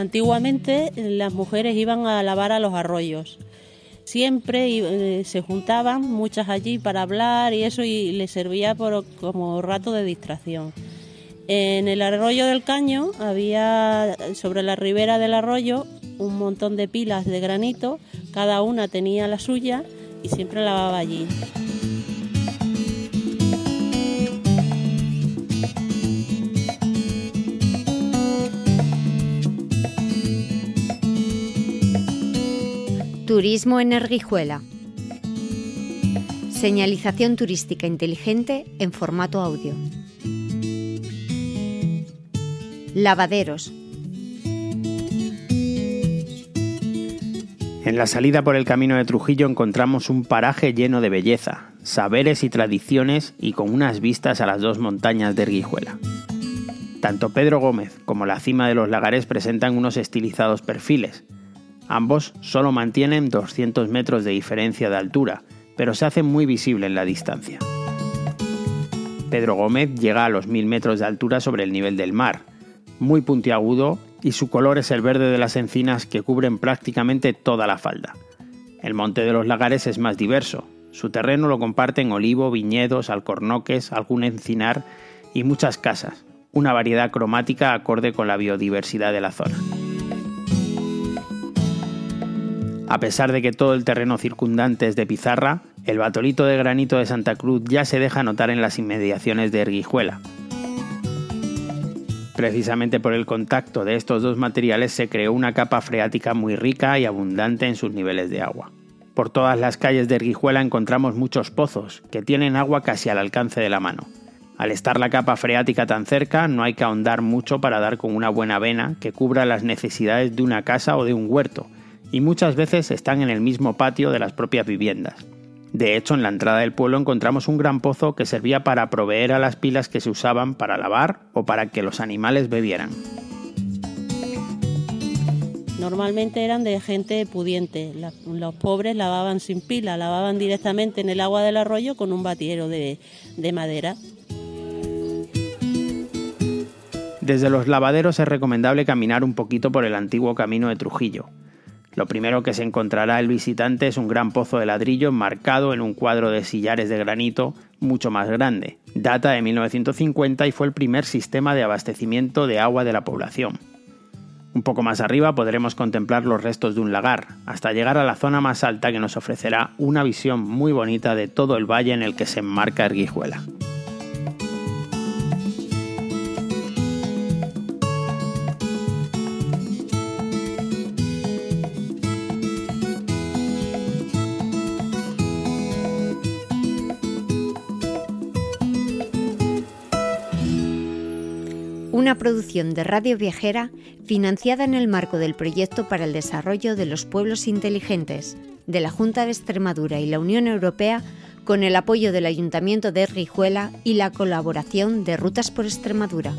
antiguamente las mujeres iban a lavar a los arroyos. Siempre eh, se juntaban muchas allí para hablar y eso y les servía como rato de distracción. En el arroyo del Caño había sobre la ribera del arroyo un montón de pilas de granito, cada una tenía la suya y siempre lavaba allí. Turismo en Erguijuela. Señalización turística inteligente en formato audio. Lavaderos. En la salida por el camino de Trujillo encontramos un paraje lleno de belleza, saberes y tradiciones y con unas vistas a las dos montañas de Erguijuela. Tanto Pedro Gómez como la cima de los lagares presentan unos estilizados perfiles, Ambos solo mantienen 200 metros de diferencia de altura, pero se hacen muy visible en la distancia. Pedro Gómez llega a los 1000 metros de altura sobre el nivel del mar, muy puntiagudo y su color es el verde de las encinas que cubren prácticamente toda la falda. El monte de los lagares es más diverso. Su terreno lo comparten olivo, viñedos, alcornoques, algún encinar y muchas casas, una variedad cromática acorde con la biodiversidad de la zona. A pesar de que todo el terreno circundante es de pizarra, el batolito de granito de Santa Cruz ya se deja notar en las inmediaciones de Erguijuela. Precisamente por el contacto de estos dos materiales se creó una capa freática muy rica y abundante en sus niveles de agua. Por todas las calles de Erguijuela encontramos muchos pozos, que tienen agua casi al alcance de la mano. Al estar la capa freática tan cerca, no hay que ahondar mucho para dar con una buena vena que cubra las necesidades de una casa o de un huerto, y muchas veces están en el mismo patio de las propias viviendas. De hecho, en la entrada del pueblo encontramos un gran pozo que servía para proveer a las pilas que se usaban para lavar o para que los animales bebieran. Normalmente eran de gente pudiente. los pobres lavaban sin pila, lavaban directamente en el agua del arroyo con un batiero de, de madera. Desde los lavaderos es recomendable caminar un poquito por el antiguo camino de Trujillo, lo primero que se encontrará el visitante es un gran pozo de ladrillo enmarcado en un cuadro de sillares de granito mucho más grande. Data de 1950 y fue el primer sistema de abastecimiento de agua de la población. Un poco más arriba podremos contemplar los restos de un lagar, hasta llegar a la zona más alta que nos ofrecerá una visión muy bonita de todo el valle en el que se enmarca Erguijuela. Una producción de Radio Viajera financiada en el marco del Proyecto para el Desarrollo de los Pueblos Inteligentes de la Junta de Extremadura y la Unión Europea con el apoyo del Ayuntamiento de Rijuela y la colaboración de Rutas por Extremadura.